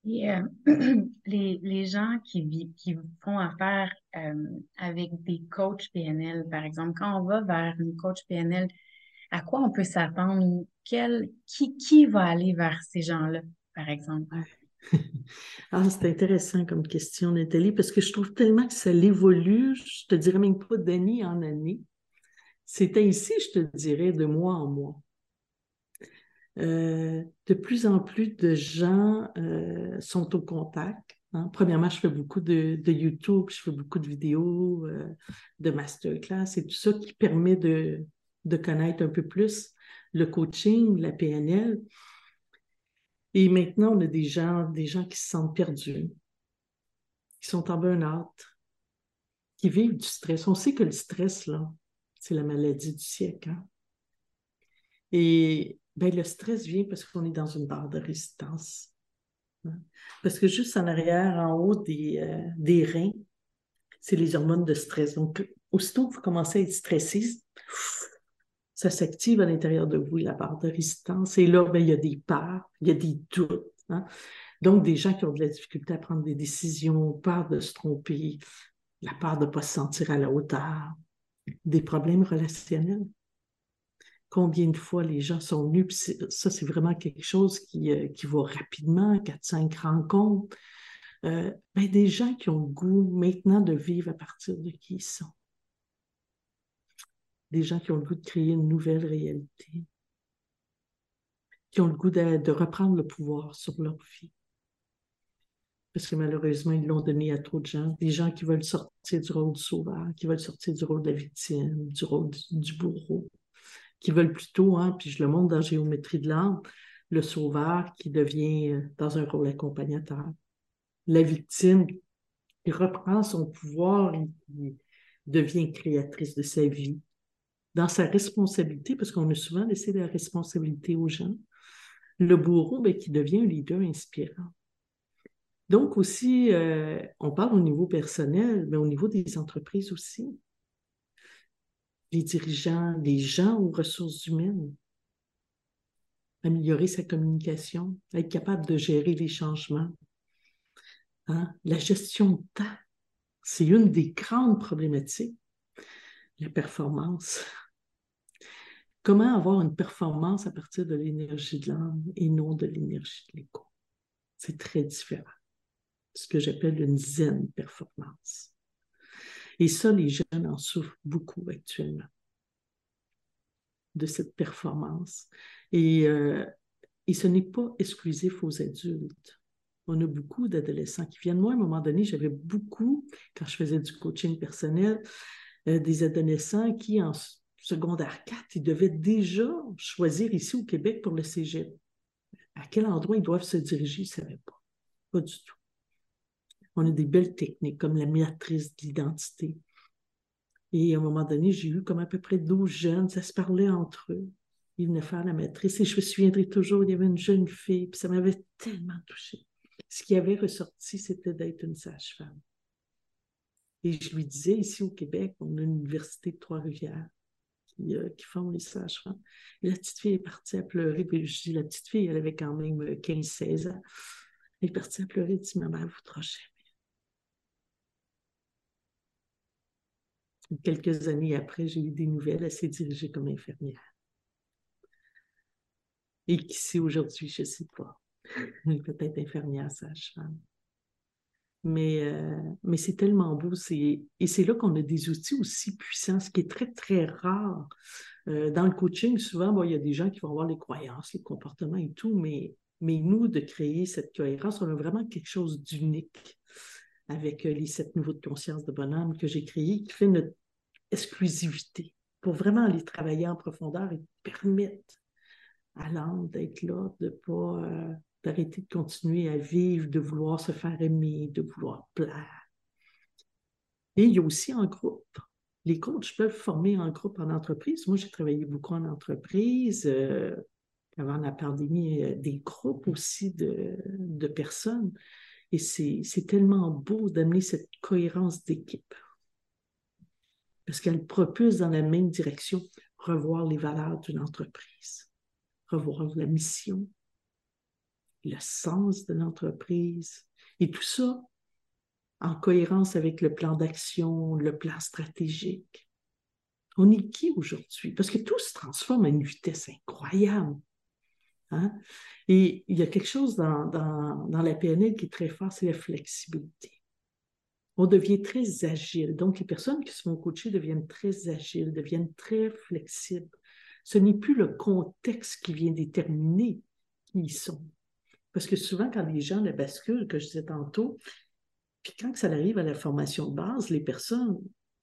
Euh, (clears throat) les, les, gens qui, qui font affaire euh, avec des coachs PNL, par exemple, quand on va vers une coach PNL, à quoi on peut s'attendre? Quel, qui, qui va aller vers ces gens-là, par exemple? (laughs) ah, c'est intéressant comme question, Nathalie, parce que je trouve tellement que ça évolue, je te dirais même pas d'année en année. C'est ainsi, je te dirais, de mois en mois. Euh, de plus en plus de gens euh, sont au contact. Hein. Premièrement, je fais beaucoup de, YouTube, je fais beaucoup de vidéos, euh, de masterclass et tout ça qui permet de, de connaître un peu plus le coaching, la PNL. Et maintenant, on a des gens, des gens qui se sentent perdus, qui sont en burn-out, qui vivent du stress. On sait que le stress, là, c'est la maladie du siècle. Hein. Et ben, le stress vient parce qu'on est dans une barre de résistance. Hein. Parce que juste en arrière, en haut des, euh, des reins, c'est les hormones de stress. Donc, aussitôt que vous commencez à être stressé, ça s'active à l'intérieur de vous, la barre de résistance. Et là, ben, il y a des peurs, il y a des doutes. Hein. Donc, des gens qui ont de la difficulté à prendre des décisions, peur de se tromper, la peur de ne pas se sentir à la hauteur, des problèmes relationnels. Combien de fois les gens sont venus, ça, c'est vraiment quelque chose qui, euh, va rapidement, 4-5 rencontres. Euh, ben, des gens qui ont le goût maintenant de vivre à partir de qui ils sont des gens qui ont le goût de créer une nouvelle réalité, qui ont le goût de, reprendre le pouvoir sur leur vie. Parce que malheureusement, ils l'ont donné à trop de gens. Des gens qui veulent sortir du rôle du sauveur, qui veulent sortir du rôle de la victime, du rôle du, bourreau, qui veulent plutôt, hein, puis je le montre dans Géométrie de l'âme, le sauveur qui devient euh, dans un rôle accompagnateur. La victime qui reprend son pouvoir, qui devient créatrice de sa vie, dans sa responsabilité, parce qu'on a souvent laissé la responsabilité aux gens, le bourreau ben, qui devient un leader inspirant. Donc aussi, euh, on parle au niveau personnel, mais au niveau des entreprises aussi. Les dirigeants, les gens aux ressources humaines, améliorer sa communication, être capable de gérer les changements. Hein? La gestion de temps, c'est une des grandes problématiques. La performance. Comment avoir une performance à partir de l'énergie de l'âme et non de l'énergie de l'ego? C'est très différent. Ce que j'appelle une zen performance. Et ça, les jeunes en souffrent beaucoup actuellement de cette performance. Et, euh, et ce n'est pas exclusif aux adultes. On a beaucoup d'adolescents qui viennent. Moi, à un moment donné, j'avais beaucoup, quand je faisais du coaching personnel, euh, des adolescents qui, en secondaire 4, ils devaient déjà choisir ici au Québec pour le cégep. À quel endroit ils doivent se diriger, ils ne savaient pas. Pas du tout. On a des belles techniques comme la matrice de l'identité. Et à un moment donné, j'ai eu comme à peu près 12 jeunes, ça se parlait entre eux. Ils venaient faire la matrice et je me souviendrai toujours, il y avait une jeune fille, puis ça m'avait tellement touchée. Ce qui avait ressorti, c'était d'être une sage-femme. Et je lui disais, ici au Québec, on a une université de Trois-Rivières qui, euh, font les sages-femmes. La petite fille est partie à pleurer. Je dis, la petite fille, elle avait quand même 15-16 euh, ans. Elle est partie à pleurer. Elle dit, maman, voudra jamais. Quelques années après, j'ai eu des nouvelles. Elle s'est dirigée comme infirmière. Et qui sait aujourd'hui, je ne sais pas. (laughs) Peut-être infirmière sage-femme. Mais, euh, mais c'est tellement beau. Et c'est là qu'on a des outils aussi puissants, ce qui est très, très rare. Euh, dans le coaching, souvent, bon, il y a des gens qui vont avoir les croyances, les comportements et tout, mais, mais nous, de créer cette cohérence, on a vraiment quelque chose d'unique avec euh, les sept niveaux de conscience de bonhomme que j'ai créés, qui fait notre exclusivité. pour vraiment aller travailler en profondeur et permettre à l'âme d'être là, de pas euh, d'arrêter de continuer à vivre, de vouloir se faire aimer, de vouloir plaire. Et il y a aussi en groupe. Les coachs peuvent former en groupe en entreprise. Moi, j'ai travaillé beaucoup en entreprise. Euh, avant la pandémie, euh, des groupes aussi de, de personnes. Et c'est tellement beau d'amener cette cohérence d'équipe. Parce qu'elle propulse dans la même direction, revoir les valeurs d'une entreprise, revoir la mission, le sens de l'entreprise. Et tout ça en cohérence avec le plan d'action, le plan stratégique. On est qui aujourd'hui? Parce que tout se transforme à une vitesse incroyable. Hein? Et il y a quelque chose dans, dans, la PNL qui est très fort, c'est la flexibilité. On devient très agile. Donc, les personnes qui se font coacher deviennent très agiles, deviennent très flexibles. Ce n'est plus le contexte qui vient déterminer qui ils sont. Parce que souvent, quand les gens la basculent, que je disais tantôt, puis quand ça arrive à la formation de base, les personnes,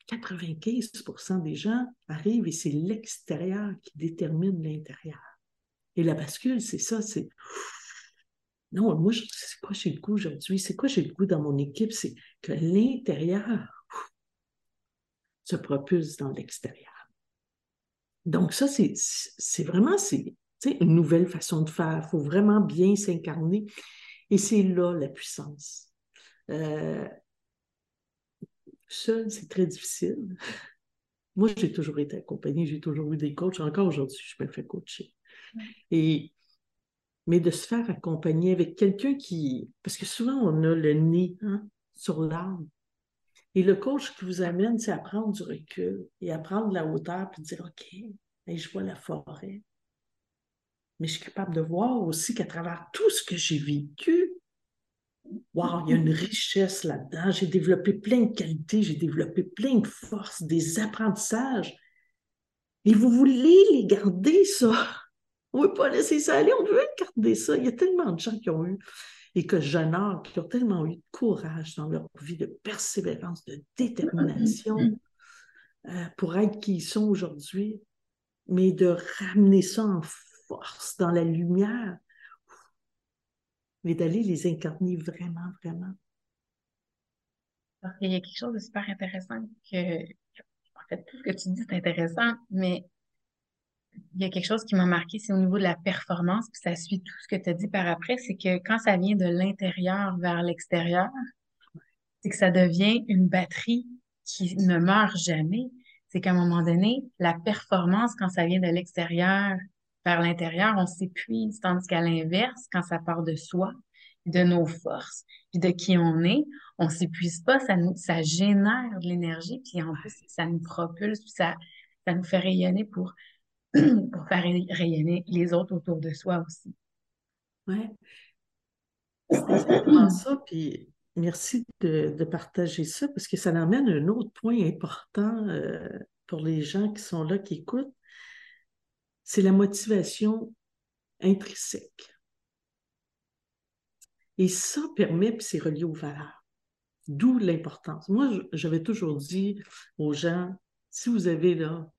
95% des gens arrivent et c'est l'extérieur qui détermine l'intérieur. Et la bascule, c'est ça, c'est non, moi, c'est quoi j'ai le goût aujourd'hui? C'est quoi j'ai le goût dans mon équipe? C'est que l'intérieur se propulse dans l'extérieur. Donc, ça, c'est vraiment c'est, une nouvelle façon de faire. Il faut vraiment bien s'incarner. Et c'est là la puissance. Euh, seul, c'est très difficile. Moi, j'ai toujours été accompagnée, j'ai toujours eu des coachs. Encore aujourd'hui, je me fais coacher. Et, mais de se faire accompagner avec quelqu'un qui. Parce que souvent, on a le nez hein, sur l'arbre. Et le coach qui vous amène, c'est à prendre du recul et à prendre de la hauteur puis dire OK, je vois la forêt. Mais je suis capable de voir aussi qu'à travers tout ce que j'ai vécu, Wow, il y a une richesse là-dedans. J'ai développé plein de qualités, j'ai développé plein de forces, des apprentissages. Et vous voulez les garder, ça? (laughs) On ne veut pas laisser ça aller, on veut garder ça. Il y a tellement de gens qui ont eu, et que j'honore, qui ont tellement eu de courage dans leur vie, de persévérance, de détermination euh, pour être qui ils sont aujourd'hui, mais de ramener ça en force dans la lumière mais d'aller les incarner vraiment, vraiment. il y a quelque chose de super intéressant que, en fait, tout ce que tu dis, c'est intéressant, mais il y a quelque chose qui m'a marqué, c'est au niveau de la performance, puis ça suit tout ce que tu as dit par après, c'est que quand ça vient de l'intérieur vers l'extérieur, c'est que ça devient une batterie qui ne meurt jamais. C'est qu'à un moment donné, la performance, quand ça vient de l'extérieur vers l'intérieur, on s'épuise, tandis qu'à l'inverse, quand ça part de soi, de nos forces, puis de qui on est, on s'épuise pas, ça nous, ça génère de l'énergie, puis en plus, ça nous propulse, puis ça, ça nous fait rayonner pour, (clears throat) pour faire rayonner les autres autour de soi aussi. Oui. C'est exactement (clears throat) ça, puis merci de, de, partager ça, parce que ça amène un autre point important euh, pour les gens qui sont là, qui écoutent c'est la motivation intrinsèque. Et ça permet, puis c'est relié aux valeurs. D'où l'importance. Moi, j'avais toujours dit aux gens, si vous avez là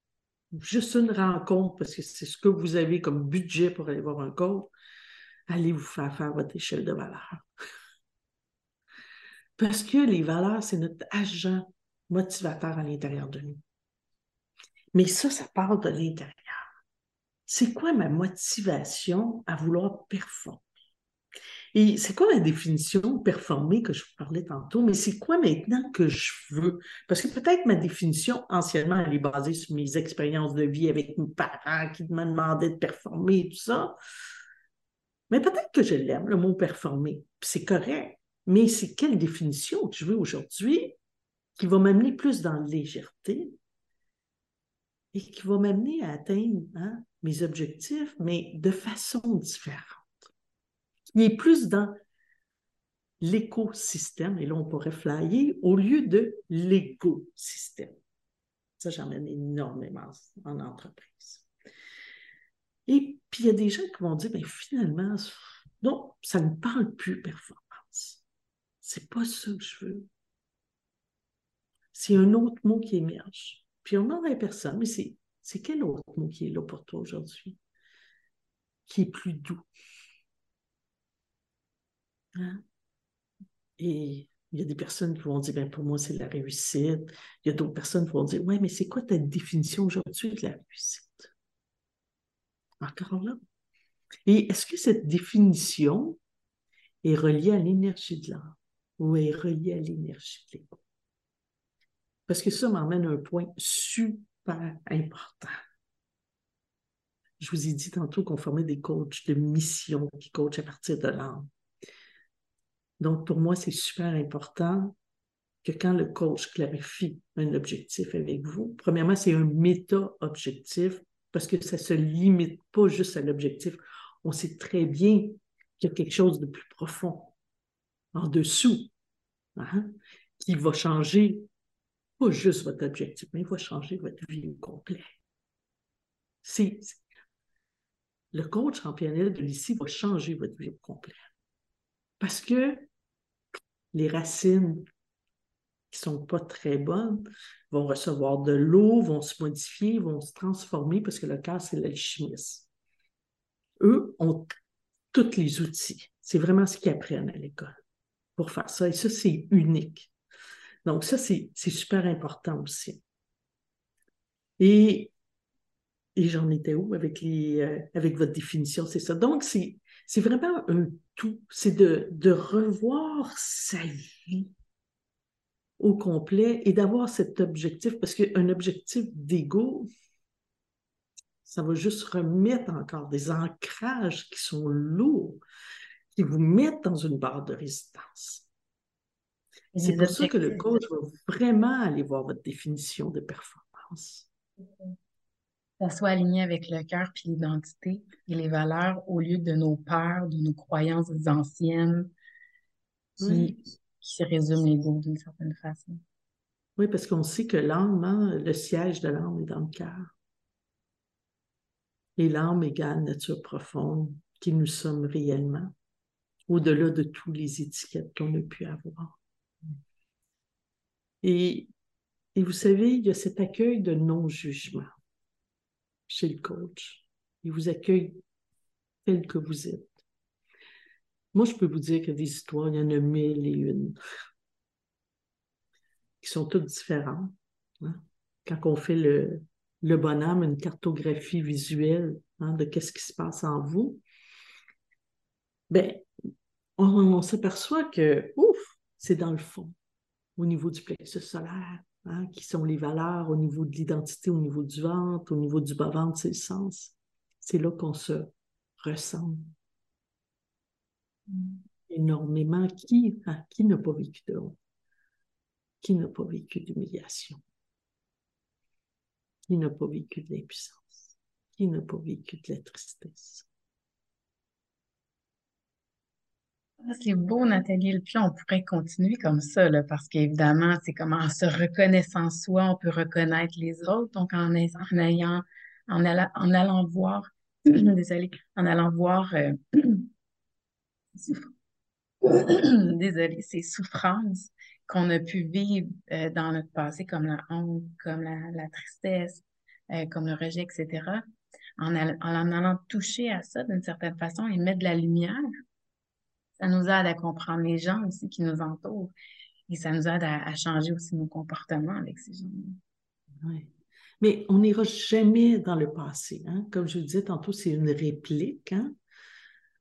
juste une rencontre, parce que c'est ce que vous avez comme budget pour aller voir un coach, allez vous faire faire votre échelle de valeurs. (laughs) Parce que les valeurs, c'est notre agent motivateur à l'intérieur de nous. Mais ça, ça part de l'intérieur c'est quoi ma motivation à vouloir performer? Et c'est quoi la définition de performer que je vous parlais tantôt, mais c'est quoi maintenant que je veux? Parce que peut-être ma définition, anciennement, elle est basée sur mes expériences de vie avec mes parents qui me demandaient de performer et tout ça. Mais peut-être que je l'aime, le mot performer. C'est correct. Mais c'est quelle définition que je veux aujourd'hui qui va m'amener plus dans la légèreté et qui va m'amener à atteindre hein, mes objectifs, mais de façon différente. Il est plus dans l'écosystème, et là on pourrait flyer, au lieu de l'écosystème. Ça, j'emmène énormément en entreprise. Et puis, il y a des gens qui vont dire, finalement, non, ça ne parle plus performance. C'est pas ça que je veux. C'est un autre mot qui émerge. Puis on n'en a personne, mais c'est C'est quel autre mot qui est là pour toi aujourd'hui? Qui est plus doux? Hein? Et il y a des personnes qui vont dire, ben, pour moi, c'est la réussite. Il y a d'autres personnes qui vont dire, ouais, mais c'est quoi ta définition aujourd'hui de la réussite? Encore là. Et est-ce que cette définition est reliée à l'énergie de l'âme ou est reliée à l'énergie de l'ego? Parce que ça m'emmène à un point super important. Je vous ai dit tantôt qu'on formait des coachs de mission qui coachent à partir de l'âme. Donc, pour moi, c'est super important que quand le coach clarifie un objectif avec vous, premièrement, c'est un méta-objectif parce que ça ne se limite pas juste à l'objectif. On sait très bien qu'il y a quelque chose de plus profond en dessous hein, qui va changer pas juste votre objectif, mais il va changer votre vie au complet. Le coach PNL de l'ici va changer votre vie au complet. Parce que les racines qui sont pas très bonnes vont recevoir de l'eau, vont se modifier, vont se transformer parce que le cœur, c'est l'alchimiste. Eux ont tous les outils. C'est vraiment ce qu'ils apprennent à l'école pour faire ça. Et ça, c'est unique. Donc, ça, c'est super important aussi. Et, j'en étais où euh, avec votre définition? C'est ça? Donc, c'est vraiment un tout. C'est de, de revoir sa vie au complet et d'avoir cet objectif, parce qu'un objectif d'ego, ça va juste remettre encore des ancrages qui sont lourds, qui vous mettent dans une barre de résistance. C'est pour ça que le coach va vraiment aller voir votre définition de performance ça soit aligné avec le cœur puis l'identité et les valeurs au lieu de nos peurs, de nos croyances anciennes qui, qui résument l'ego d'une certaine façon. Oui, parce qu'on sait que l'âme, hein, le siège de l'âme est dans le cœur. Et l'âme égale nature profonde qui nous sommes réellement, au-delà de toutes les étiquettes qu'on a pu avoir. Et, vous savez, il y a cet accueil de non-jugement chez le coach. Il vous accueille tel que vous êtes. Moi, je peux vous dire que des histoires, il y en a mille et une (laughs) qui sont toutes différentes. Hein. Quand on fait le, le bonhomme, une cartographie visuelle hein, de qu'est-ce qui se passe en vous, ben, on, on s'aperçoit que, ouf, c'est dans le fond, au niveau du plexus solaire, Hein, qui sont les valeurs au niveau de l'identité, au niveau du ventre, au niveau du bas-ventre, c'est le sens. C'est là qu'on se ressemble énormément. Qui, hein, qui n'a pas vécu de honte? Qui n'a pas vécu d'humiliation? Qui n'a pas vécu de l'impuissance? Qui n'a pas vécu de la tristesse? Ah, c'est beau, Nathalie. Puis on pourrait continuer comme ça, là, parce qu'évidemment, c'est comme en se reconnaissant soi, on peut reconnaître les autres. Donc, en, ayant, en, en allant voir, (clears throat) désolé, en allant voir, euh, (clears throat) ces souffrances qu'on a pu vivre euh, dans notre passé, comme la honte, comme la, tristesse, euh, comme le rejet, etc. En, en allant toucher à ça d'une certaine façon et mettre de la lumière ça nous aide à comprendre les gens aussi qui nous entourent. Et ça nous aide à, changer aussi nos comportements avec ces gens. Oui. Mais on n'ira jamais dans le passé. Hein? Comme je vous disais tantôt, c'est une réplique. Hein?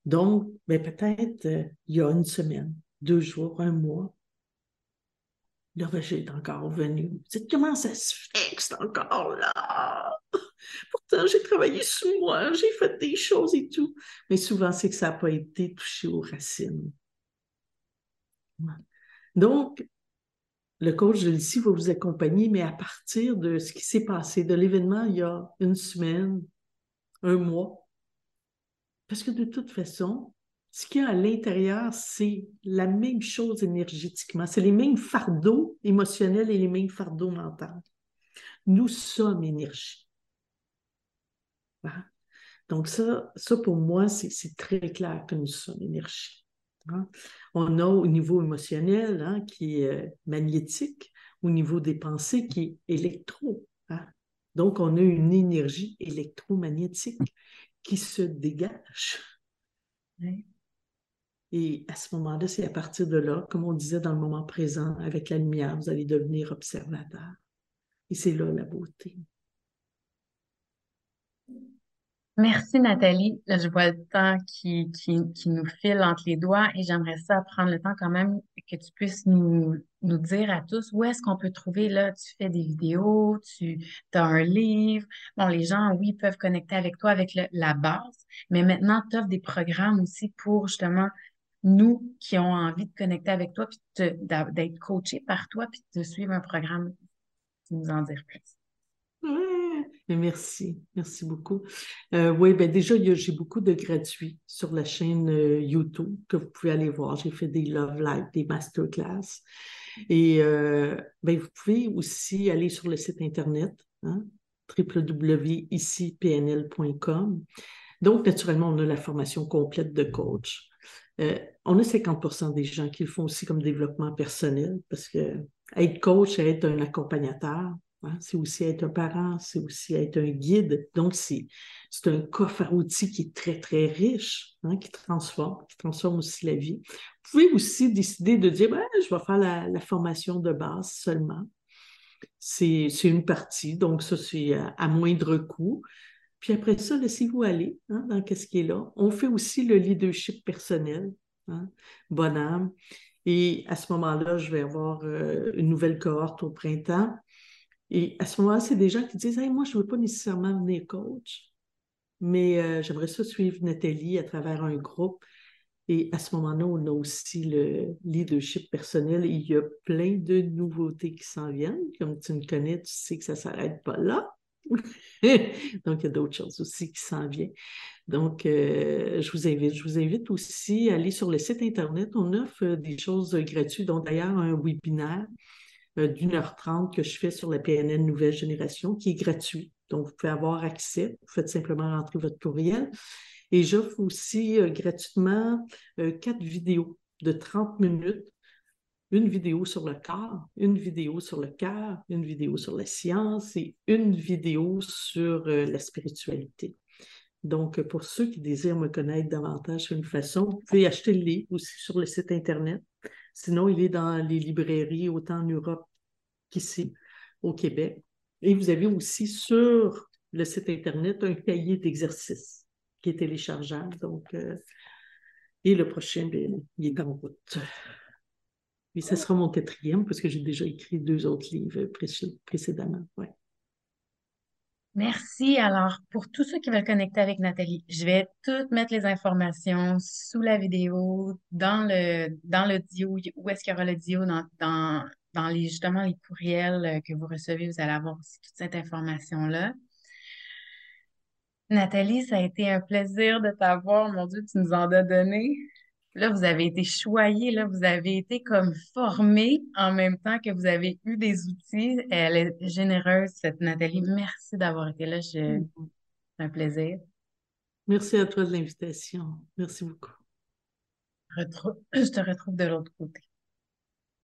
Donc, ben peut-être euh, il y a une semaine, deux jours, un mois, le rejet est encore venu. Vous dites, comment ça se fait que c'est encore là? Pourtant, j'ai travaillé sur moi, j'ai fait des choses et tout. Mais souvent, c'est que ça n'a pas été touché aux racines. Donc, le coach de l'ici va vous accompagner, mais à partir de ce qui s'est passé, de l'événement il y a une semaine, un mois. Parce que de toute façon, ce qu'il y a à l'intérieur, c'est la même chose énergétiquement. C'est les mêmes fardeaux émotionnels et les mêmes fardeaux mentaux. Nous sommes énergie. Hein? Donc ça, ça, pour moi, c'est très clair que nous sommes énergie. Hein? On a au niveau émotionnel, hein, qui est euh, magnétique, au niveau des pensées, qui est électro. Donc, on a une énergie électromagnétique qui se dégage. Et à ce moment-là, c'est à partir de là, comme on disait dans le moment présent, avec la lumière, vous allez devenir observateur. Et c'est là la beauté. Merci Nathalie. Là, je vois le temps qui, qui, nous file entre les doigts et j'aimerais ça prendre le temps quand même que tu puisses nous, nous dire à tous où est-ce qu'on peut trouver, là, tu fais des vidéos, tu as un livre. Bon, les gens, oui, peuvent connecter avec toi avec la base, mais maintenant, tu offres des programmes aussi pour justement nous qui ont envie de connecter avec toi, puis d'être coachés par toi, puis de suivre un programme. Tu nous en dire plus. Merci, merci beaucoup. Euh, oui, ben déjà, j'ai beaucoup de gratuits sur la chaîne euh, YouTube que vous pouvez aller voir. J'ai fait des Love Live, des masterclass. Et euh, ben, vous pouvez aussi aller sur le site Internet, hein, www.icipnl.com. Donc, naturellement, on a la formation complète de coach. On a 50% des gens qui le font aussi comme développement personnel parce que être coach, être un accompagnateur, Hein, c'est aussi être un parent, c'est aussi être un guide. Donc, c'est un coffre à outils qui est très, très riche, hein, qui transforme, qui transforme aussi la vie. Vous pouvez aussi décider de dire, ben, je vais faire la, formation de base seulement. C'est une partie, donc ça, c'est à, moindre coût. Puis après ça, laissez-vous aller hein, dans ce qui est là. On fait aussi le leadership personnel, hein, bonne âme. Et à ce moment-là, je vais avoir euh, une nouvelle cohorte au printemps et à ce moment-là, c'est des gens qui disent Moi, je ne veux pas nécessairement venir coach, mais euh, j'aimerais ça suivre Nathalie à travers un groupe. Et à ce moment-là, on a aussi le leadership personnel. il y a plein de nouveautés qui s'en viennent. Comme tu me connais, tu sais que ça ne s'arrête pas là. (laughs) Donc, il y a d'autres choses aussi qui s'en viennent. Donc, euh, je vous invite. Je vous invite aussi à aller sur le site Internet. On offre des choses gratuites. Donc, d'ailleurs, un webinaire euh, d'une heure trente que je fais sur la PNN Nouvelle Génération, qui est gratuit. Donc, vous pouvez avoir accès. Vous faites simplement rentrer votre courriel. Et j'offre aussi euh, gratuitement euh, quatre vidéos de 30 minutes. Une vidéo sur le corps, une vidéo sur le cœur, une vidéo sur la science et une vidéo sur la spiritualité. Donc, pour ceux qui désirent me connaître davantage sur une façon, vous pouvez acheter le livre aussi sur le site Internet. Sinon, il est dans les librairies, autant en Europe qu'ici, au Québec. Et vous avez aussi sur le site Internet un cahier d'exercice qui est téléchargeable. Donc, euh, et le prochain, il est en route. Et ce sera mon quatrième parce que j'ai déjà écrit deux autres livres précédemment. Ouais. Merci. Alors, pour tous ceux qui veulent connecter avec Nathalie, je vais toutes mettre les informations sous la vidéo, dans le, dans le dio, où est-ce qu'il y aura le dio, dans, dans, les, justement les courriels euh, que vous recevez, vous allez avoir aussi toute cette information-là. Nathalie, ça a été un plaisir de t'avoir. Mon Dieu, tu nous en as donné. Là, vous avez été choyé, là, vous avez été comme formé en même temps que vous avez eu des outils. Elle est généreuse, cette Nathalie. Merci d'avoir été là. C'est un plaisir. Merci à toi de l'invitation. Merci beaucoup. Je te retrouve de l'autre côté.